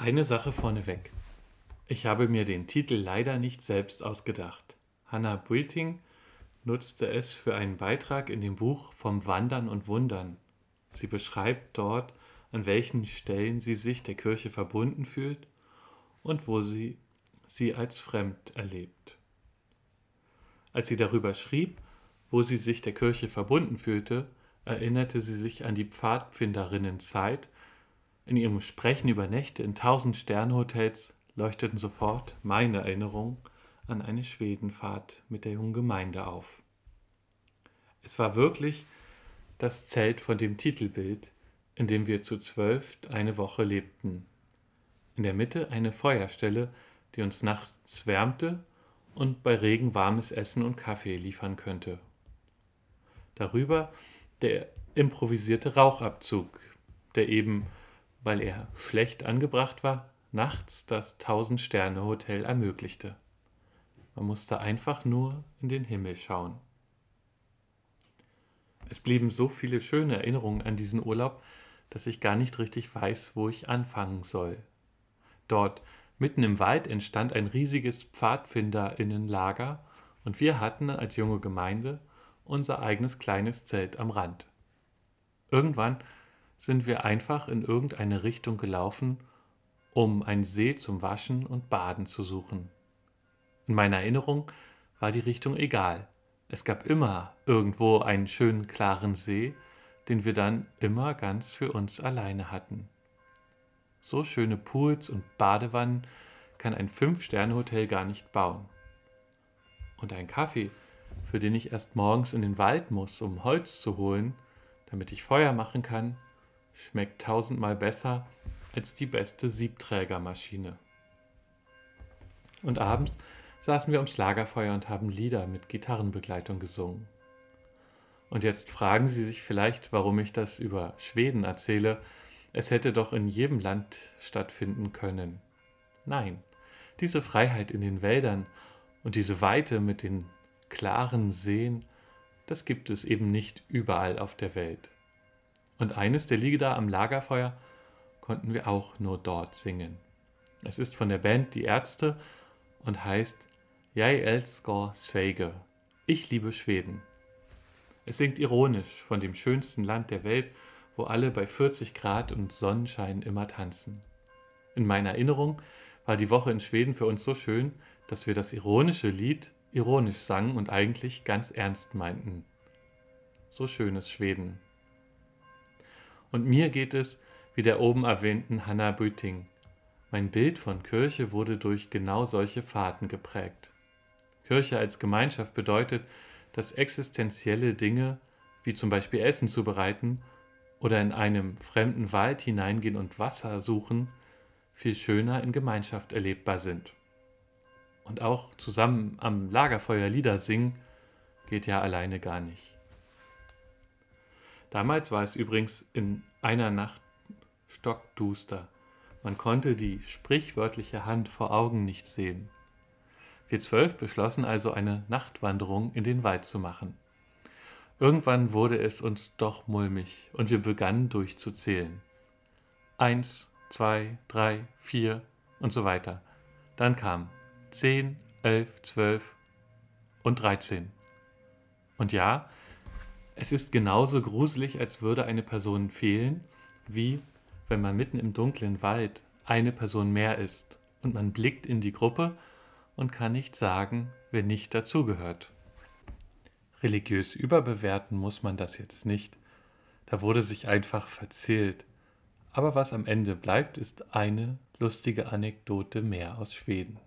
Eine Sache vorneweg. Ich habe mir den Titel leider nicht selbst ausgedacht. Hannah Buiting nutzte es für einen Beitrag in dem Buch Vom Wandern und Wundern. Sie beschreibt dort, an welchen Stellen sie sich der Kirche verbunden fühlt und wo sie sie als fremd erlebt. Als sie darüber schrieb, wo sie sich der Kirche verbunden fühlte, erinnerte sie sich an die Pfadfinderinnenzeit, in ihrem Sprechen über Nächte in tausend Sternhotels leuchteten sofort meine Erinnerungen an eine Schwedenfahrt mit der jungen Gemeinde auf. Es war wirklich das Zelt von dem Titelbild, in dem wir zu zwölf eine Woche lebten. In der Mitte eine Feuerstelle, die uns nachts wärmte und bei Regen warmes Essen und Kaffee liefern könnte. Darüber der improvisierte Rauchabzug, der eben weil er schlecht angebracht war, nachts das Tausend-Sterne-Hotel ermöglichte. Man musste einfach nur in den Himmel schauen. Es blieben so viele schöne Erinnerungen an diesen Urlaub, dass ich gar nicht richtig weiß, wo ich anfangen soll. Dort, mitten im Wald, entstand ein riesiges Pfadfinderinnenlager und wir hatten als junge Gemeinde unser eigenes kleines Zelt am Rand. Irgendwann sind wir einfach in irgendeine Richtung gelaufen, um einen See zum Waschen und Baden zu suchen. In meiner Erinnerung war die Richtung egal. Es gab immer irgendwo einen schönen klaren See, den wir dann immer ganz für uns alleine hatten. So schöne Pools und Badewannen kann ein Fünf-Sterne-Hotel gar nicht bauen. Und ein Kaffee, für den ich erst morgens in den Wald muss, um Holz zu holen, damit ich Feuer machen kann, schmeckt tausendmal besser als die beste Siebträgermaschine. Und abends saßen wir ums Lagerfeuer und haben Lieder mit Gitarrenbegleitung gesungen. Und jetzt fragen Sie sich vielleicht, warum ich das über Schweden erzähle. Es hätte doch in jedem Land stattfinden können. Nein, diese Freiheit in den Wäldern und diese Weite mit den klaren Seen, das gibt es eben nicht überall auf der Welt. Und eines der Lieder am Lagerfeuer konnten wir auch nur dort singen. Es ist von der Band Die Ärzte und heißt Jeg elsker Sverige. Ich liebe Schweden. Es singt ironisch von dem schönsten Land der Welt, wo alle bei 40 Grad und Sonnenschein immer tanzen. In meiner Erinnerung war die Woche in Schweden für uns so schön, dass wir das ironische Lied ironisch sangen und eigentlich ganz ernst meinten. So schönes Schweden. Und mir geht es wie der oben erwähnten Hannah Büting. Mein Bild von Kirche wurde durch genau solche Fahrten geprägt. Kirche als Gemeinschaft bedeutet, dass existenzielle Dinge, wie zum Beispiel Essen zubereiten oder in einem fremden Wald hineingehen und Wasser suchen, viel schöner in Gemeinschaft erlebbar sind. Und auch zusammen am Lagerfeuer Lieder singen geht ja alleine gar nicht. Damals war es übrigens in einer Nacht stockduster. Man konnte die sprichwörtliche Hand vor Augen nicht sehen. Wir zwölf beschlossen also eine Nachtwanderung in den Wald zu machen. Irgendwann wurde es uns doch mulmig und wir begannen durchzuzählen. Eins, zwei, drei, vier und so weiter. Dann kam zehn, elf, zwölf und dreizehn. Und ja, es ist genauso gruselig, als würde eine Person fehlen, wie wenn man mitten im dunklen Wald eine Person mehr ist und man blickt in die Gruppe und kann nicht sagen, wer nicht dazugehört. Religiös überbewerten muss man das jetzt nicht. Da wurde sich einfach verzählt. Aber was am Ende bleibt, ist eine lustige Anekdote mehr aus Schweden.